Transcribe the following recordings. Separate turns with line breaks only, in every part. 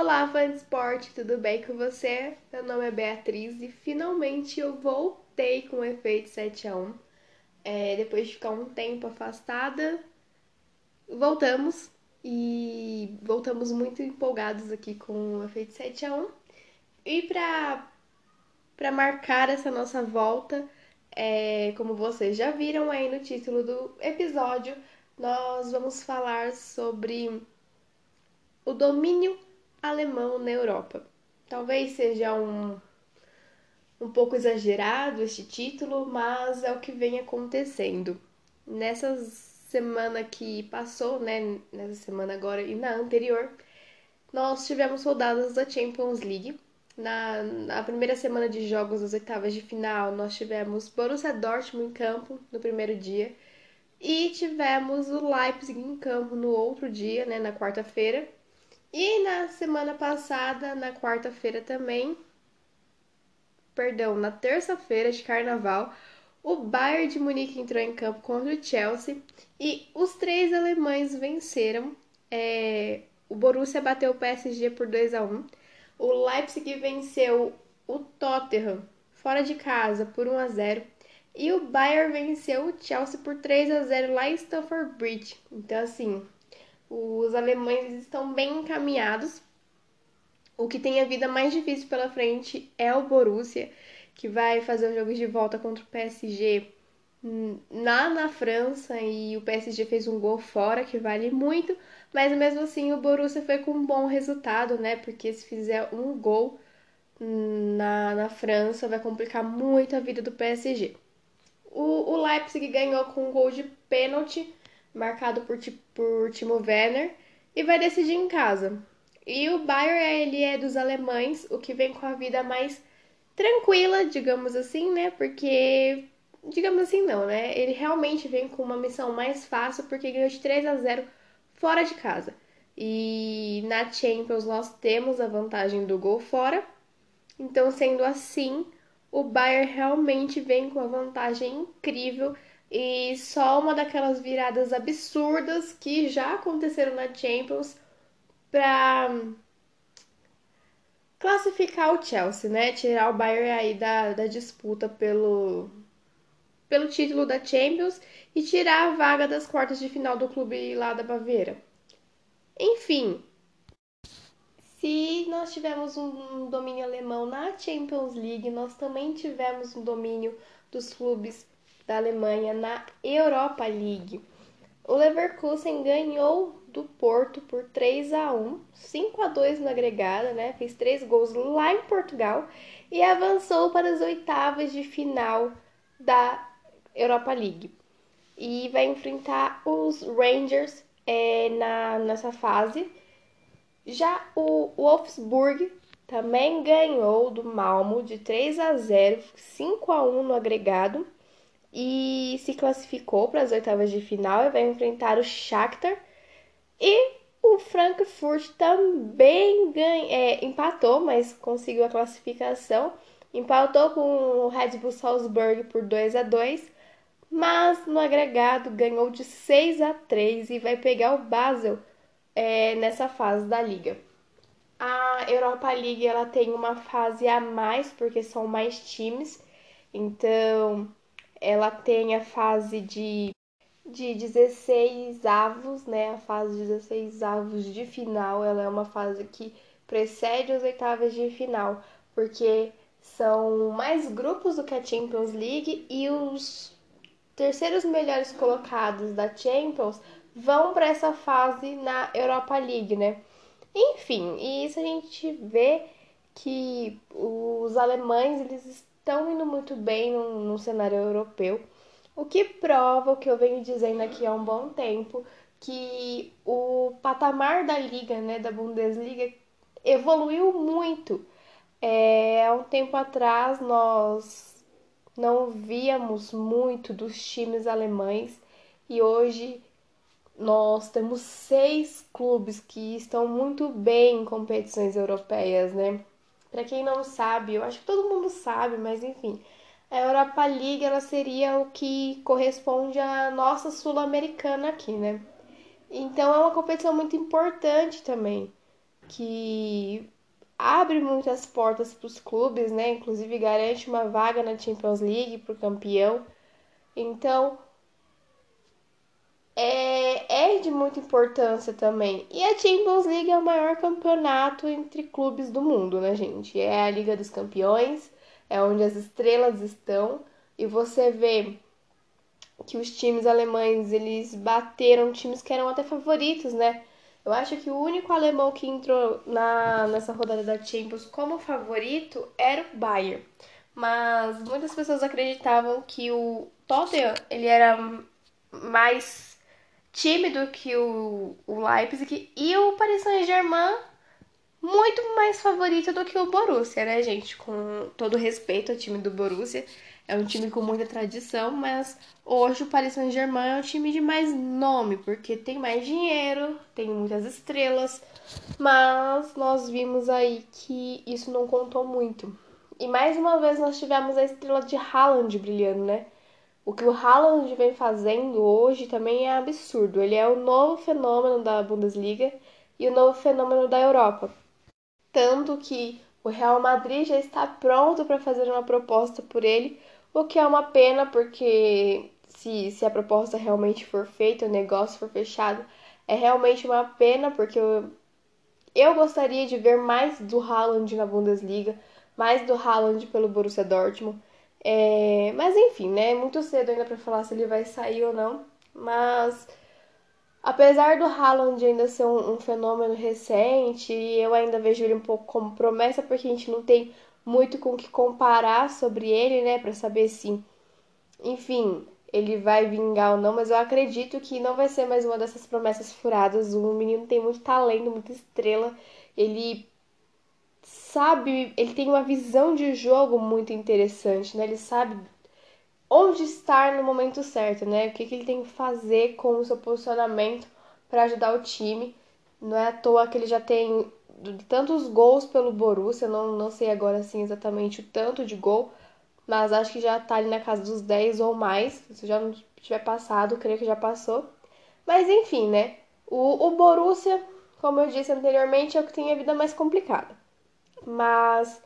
Olá, fã de esporte, tudo bem com você? Meu nome é Beatriz e finalmente eu voltei com o efeito 7 a 1 é, Depois de ficar um tempo afastada, voltamos e voltamos muito empolgados aqui com o efeito 7 a 1 E para para marcar essa nossa volta, é, como vocês já viram aí no título do episódio, nós vamos falar sobre o domínio alemão na Europa. Talvez seja um, um pouco exagerado este título, mas é o que vem acontecendo. Nessa semana que passou, né, nessa semana agora e na anterior, nós tivemos rodadas da Champions League. Na, na primeira semana de jogos das oitavas de final, nós tivemos Borussia Dortmund em campo no primeiro dia e tivemos o Leipzig em campo no outro dia, né, na quarta-feira. E na semana passada, na quarta-feira também, perdão, na terça-feira de carnaval, o Bayern de Munique entrou em campo contra o Chelsea e os três alemães venceram. É, o Borussia bateu o PSG por 2 a 1 o Leipzig venceu o Tottenham fora de casa por 1 a 0 e o Bayern venceu o Chelsea por 3 a 0 lá em Stamford Bridge. Então assim, os alemães estão bem encaminhados. O que tem a vida mais difícil pela frente é o Borussia, que vai fazer os jogos de volta contra o PSG lá na França e o PSG fez um gol fora que vale muito, mas mesmo assim o Borussia foi com um bom resultado, né? Porque se fizer um gol na, na França vai complicar muito a vida do PSG. O, o Leipzig ganhou com um gol de pênalti marcado por, por Timo Werner, e vai decidir em casa. E o Bayern, ele é dos alemães, o que vem com a vida mais tranquila, digamos assim, né? Porque, digamos assim, não, né? Ele realmente vem com uma missão mais fácil, porque ganhou de 3 a 0 fora de casa. E na Champions nós temos a vantagem do gol fora. Então, sendo assim, o Bayern realmente vem com uma vantagem incrível e só uma daquelas viradas absurdas que já aconteceram na Champions para classificar o Chelsea, né? Tirar o Bayern aí da, da disputa pelo, pelo título da Champions e tirar a vaga das quartas de final do clube lá da Baviera. Enfim, se nós tivemos um domínio alemão na Champions League, nós também tivemos um domínio dos clubes da Alemanha na Europa League. O Leverkusen ganhou do Porto por 3 a 1, 5 a 2 no agregado, né? Fez três gols lá em Portugal e avançou para as oitavas de final da Europa League. E vai enfrentar os Rangers é, na, nessa fase. Já o Wolfsburg também ganhou do Malmo de 3 a 0, 5 a 1 no agregado e se classificou para as oitavas de final e vai enfrentar o Shakhtar. E o Frankfurt também ganha, é, empatou, mas conseguiu a classificação. Empatou com o Red Bull Salzburg por 2 a 2 mas no agregado ganhou de 6 a 3 e vai pegar o Basel é, nessa fase da liga. A Europa League ela tem uma fase a mais porque são mais times, então ela tem a fase de, de 16 avos, né? A fase de 16 avos de final, ela é uma fase que precede as oitavas de final, porque são mais grupos do que a Champions League e os terceiros melhores colocados da Champions vão para essa fase na Europa League, né? Enfim, e isso a gente vê que os alemães eles estão indo muito bem no, cenário europeu, o que prova o que eu venho dizendo aqui há um bom tempo, que o patamar da liga, né, da Bundesliga, evoluiu muito. É, há um tempo atrás nós não víamos muito dos times alemães e hoje nós temos seis clubes que estão muito bem em competições europeias, né? Para quem não sabe, eu acho que todo mundo sabe, mas enfim, a Europa League ela seria o que corresponde à nossa sul-americana aqui, né? Então é uma competição muito importante também. que abre muitas portas para os clubes, né? Inclusive garante uma vaga na Champions League para o campeão. Então é, é de muita importância também. E a Champions League é o maior campeonato entre clubes do mundo, né, gente? É a Liga dos Campeões, é onde as estrelas estão. E você vê que os times alemães eles bateram times que eram até favoritos, né? Eu acho que o único alemão que entrou na, nessa rodada da Champions como favorito era o Bayern. Mas muitas pessoas acreditavam que o Tottenham ele era mais tímido que o, o Leipzig e o Paris Saint-Germain muito mais favorito do que o Borussia, né, gente? Com todo respeito ao time do Borussia. É um time com muita tradição, mas hoje o Paris Saint-Germain é um time de mais nome, porque tem mais dinheiro, tem muitas estrelas, mas nós vimos aí que isso não contou muito. E mais uma vez nós tivemos a estrela de Haaland brilhando, né? O que o Haaland vem fazendo hoje também é absurdo. Ele é o novo fenômeno da Bundesliga e o novo fenômeno da Europa. Tanto que o Real Madrid já está pronto para fazer uma proposta por ele o que é uma pena, porque se, se a proposta realmente for feita, o negócio for fechado, é realmente uma pena, porque eu, eu gostaria de ver mais do Haaland na Bundesliga, mais do Haaland pelo Borussia Dortmund. É, mas enfim, né? É muito cedo ainda para falar se ele vai sair ou não. Mas apesar do Haaland ainda ser um, um, fenômeno recente, eu ainda vejo ele um pouco como promessa, porque a gente não tem muito com o que comparar sobre ele, né, para saber se, enfim, ele vai vingar ou não, mas eu acredito que não vai ser mais uma dessas promessas furadas. O menino tem muito talento, muita estrela. Ele sabe, ele tem uma visão de jogo muito interessante, né? Ele sabe onde estar no momento certo, né? O que, que ele tem que fazer com o seu posicionamento para ajudar o time. Não é à toa que ele já tem tantos gols pelo Borussia, não, não sei agora assim exatamente o tanto de gol, mas acho que já tá ali na casa dos 10 ou mais. Se já não tiver passado, creio que já passou. Mas enfim, né? O, o Borussia, como eu disse anteriormente, é o que tem a vida mais complicada. Mas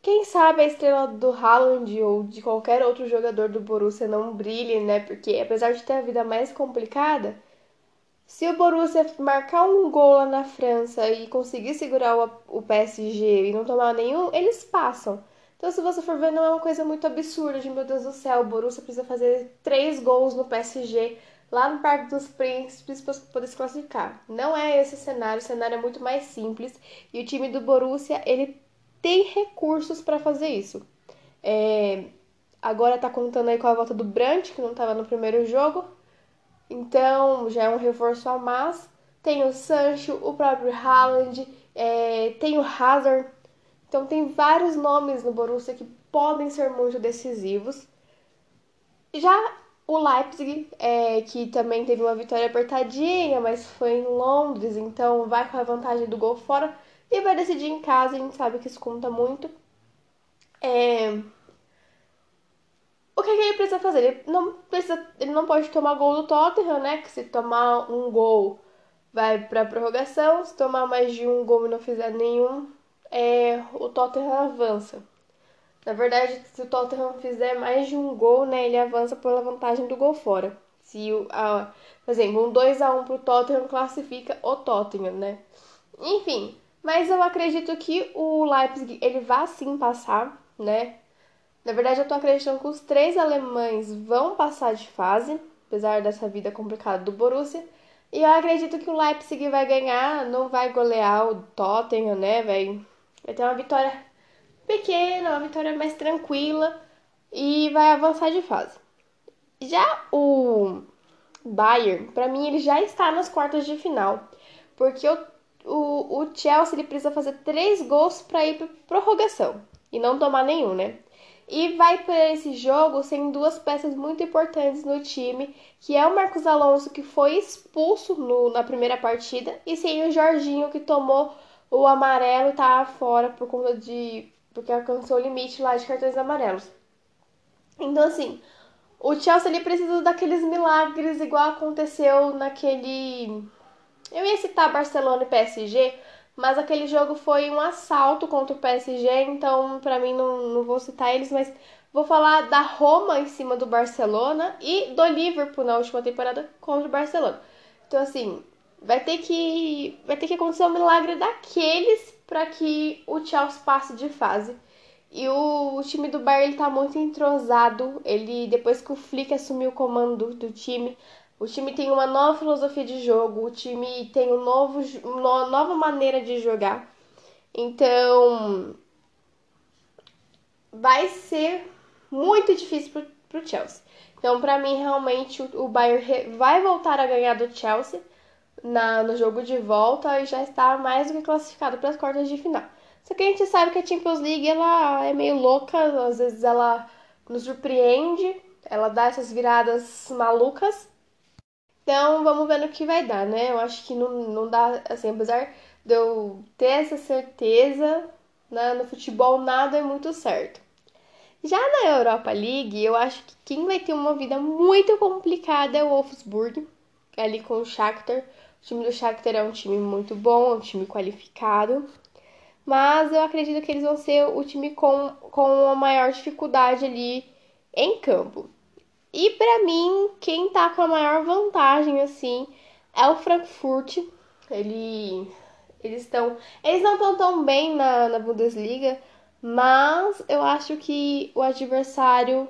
quem sabe a estrela do Haaland ou de qualquer outro jogador do Borussia não brilhe, né? Porque apesar de ter a vida mais complicada, se o Borussia marcar um gol lá na França e conseguir segurar o, PSG e não tomar nenhum, eles passam. Então, se você for ver, não é uma coisa muito absurda de meu Deus do céu, o Borussia precisa fazer três gols no PSG lá no Parque dos Príncipes para poder se classificar. Não é esse cenário, o cenário é muito mais simples e o time do Borussia ele tem recursos para fazer isso. É, agora tá contando aí com a volta do Brandt, que não estava no primeiro jogo, então já é um reforço a mais. Tem o Sancho, o próprio Haaland, é, tem o Hazard. Então tem vários nomes no Borussia que podem ser muito decisivos. Já o Leipzig, é, que também teve uma vitória apertadinha, mas foi em Londres, então vai com a vantagem do gol fora e vai decidir em casa, a gente sabe que isso conta muito. É, o que, que, ele precisa fazer? Ele não, precisa, ele não pode tomar gol do Tottenham, né? Que se tomar um gol vai para prorrogação, se tomar mais de um gol e não fizer nenhum, é, o Tottenham avança. Na verdade, se o Tottenham fizer mais de um gol, né, ele avança pela vantagem do gol fora. Se o, a, por exemplo, um 2 a 1 pro Tottenham classifica o Tottenham, né? Enfim, mas eu acredito que o Leipzig ele vai sim passar, né? Na verdade, eu tô acreditando que os três alemães vão passar de fase, apesar dessa vida complicada do Borussia. E eu acredito que o Leipzig vai ganhar, não vai golear o Tottenham, né? Vai, vai ter uma vitória pequena, uma vitória mais tranquila e vai avançar de fase. Já o Bayern, para mim, ele já está nas quartas de final, porque o, o, o Chelsea ele precisa fazer três gols para ir para prorrogação e não tomar nenhum, né? E vai por esse jogo sem duas peças muito importantes no time, que é o Marcos Alonso, que foi expulso no, na primeira partida, e sem o Jorginho, que tomou o amarelo e tá fora por conta de. Porque alcançou o limite lá de cartões amarelos. Então, assim, o Chelsea precisa daqueles milagres, igual aconteceu naquele. Eu ia citar Barcelona e PSG, Mas aquele jogo foi um assalto contra o PSG, então para mim não, não vou citar eles, mas vou falar da Roma em cima do Barcelona e do Liverpool na última temporada contra o Barcelona. Então assim, vai ter que vai ter que acontecer um milagre daqueles para que o Chelsea passe de fase. E o, o time do Bayern ele tá muito entrosado. Ele depois que o Flick assumiu o comando do, time, o time tem uma nova filosofia de jogo, o time tem um novo, uma nova maneira de jogar. Então, vai ser muito difícil pro, pro Chelsea. Então, para mim, realmente, o, o Bayern vai voltar a ganhar do Chelsea na, no jogo de volta e já está mais do que classificado para as quartas de final. Só que a gente sabe que a Champions League ela é meio louca, às vezes ela nos surpreende, ela dá essas viradas malucas. Então vamos ver no que vai dar, né? Eu acho que não, não dá, assim, apesar de eu ter essa certeza, né, no futebol nada é muito certo. Já na Europa League, eu acho que quem vai ter uma vida muito complicada é o Wolfsburg, ali com o Shakhtar. O time do Shakhtar é um time muito bom, é um time qualificado. Mas eu acredito que eles vão ser o time com, com a maior dificuldade ali em campo. E para mim, quem tá com a maior vantagem, assim, é o Frankfurt. Ele, eles estão. Eles não estão tão bem na, na Bundesliga, mas eu acho que o adversário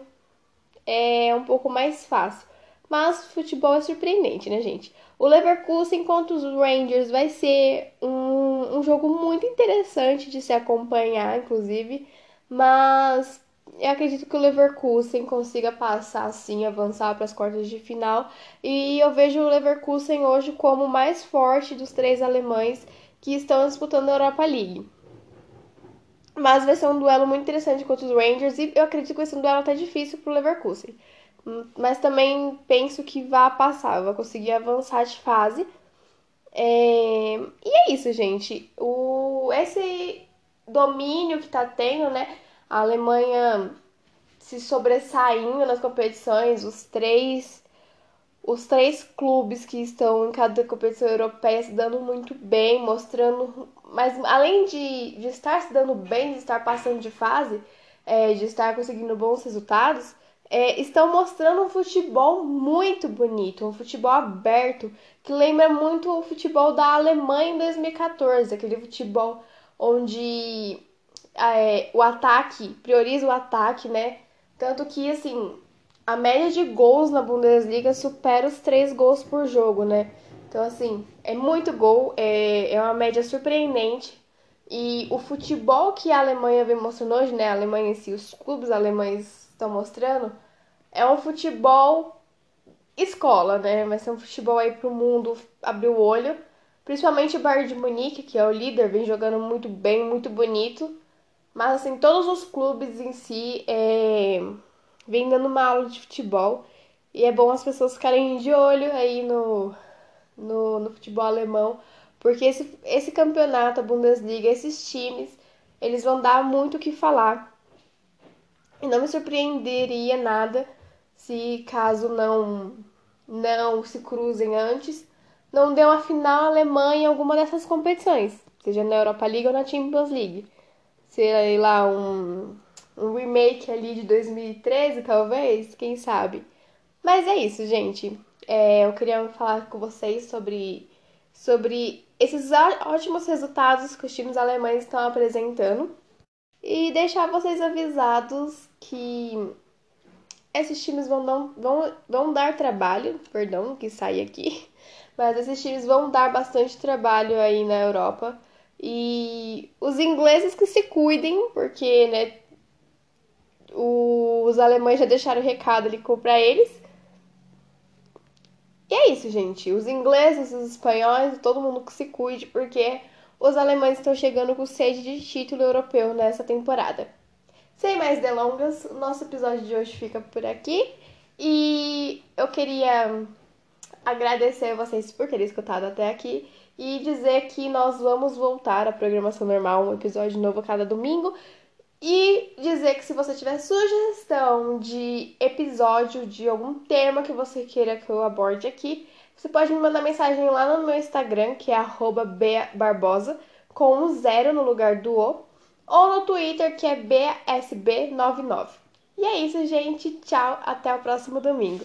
é um pouco mais fácil. Mas futebol é surpreendente, né, gente? O Leverkusen contra os Rangers vai ser um, um jogo muito interessante de se acompanhar, inclusive. Mas eu acredito que o Leverkusen consiga passar assim, avançar para as quartas de final. E eu vejo o Leverkusen hoje como o mais forte dos três alemães que estão disputando a Europa League. Mas vai ser um duelo muito interessante contra os Rangers e eu acredito que vai ser um duelo até difícil para o Leverkusen. Mas também penso que vai passar, vai conseguir avançar de fase. É... E é isso, gente. O... Esse domínio que tá tendo, né? A Alemanha se sobressaindo nas competições, os três os três clubes que estão em cada competição europeia se dando muito bem, mostrando. Mas além de, de estar se dando bem, de estar passando de fase, é, de estar conseguindo bons resultados, é, estão mostrando um futebol muito bonito, um futebol aberto, que lembra muito o futebol da Alemanha em 2014, aquele futebol onde é, o ataque, prioriza o ataque, né? Tanto que, assim, a média de gols na Bundesliga supera os três gols por jogo, né? Então, assim, é muito gol, é, é uma média surpreendente. E o futebol que a Alemanha vem mostrando hoje, né? A Alemanha em si, os clubes alemães estão mostrando, é um futebol escola, né? Vai ser um futebol aí pro mundo abrir o olho. Principalmente o Bayern de Munique, que é o líder, vem jogando muito bem, muito bonito. Mas assim, todos os clubes em si é... vem dando uma aula de futebol. E é bom as pessoas ficarem de olho aí no, no, no futebol alemão. Porque esse, esse campeonato, a Bundesliga, esses times, eles vão dar muito o que falar. E não me surpreenderia nada se caso não não se cruzem antes, não dê uma final alemã em alguma dessas competições, seja na Europa League ou na Champions League. Sei lá, um, um remake ali de 2013, talvez, quem sabe. Mas é isso, gente. É, eu queria falar com vocês sobre, sobre esses ótimos resultados que os times alemães estão apresentando e deixar vocês avisados que esses times vão, não, vão, vão dar trabalho, perdão que sai aqui, mas esses times vão dar bastante trabalho aí na Europa. E os ingleses que se cuidem, porque né, os alemães já deixaram o recado ali para eles. E é isso, gente. Os ingleses, os espanhóis, todo mundo que se cuide, porque os alemães estão chegando com sede de título europeu nessa temporada. Sem mais delongas, o nosso episódio de hoje fica por aqui e eu queria agradecer a vocês por terem escutado até aqui e dizer que nós vamos voltar à programação normal, um episódio novo cada domingo. E dizer que se você tiver sugestão de episódio, de algum tema que você queira que eu aborde aqui, você pode me mandar mensagem lá no meu Instagram, que é @barbosa com um zero no lugar do O, ou no Twitter que é BSB99. E é isso, gente. Tchau, até o próximo domingo.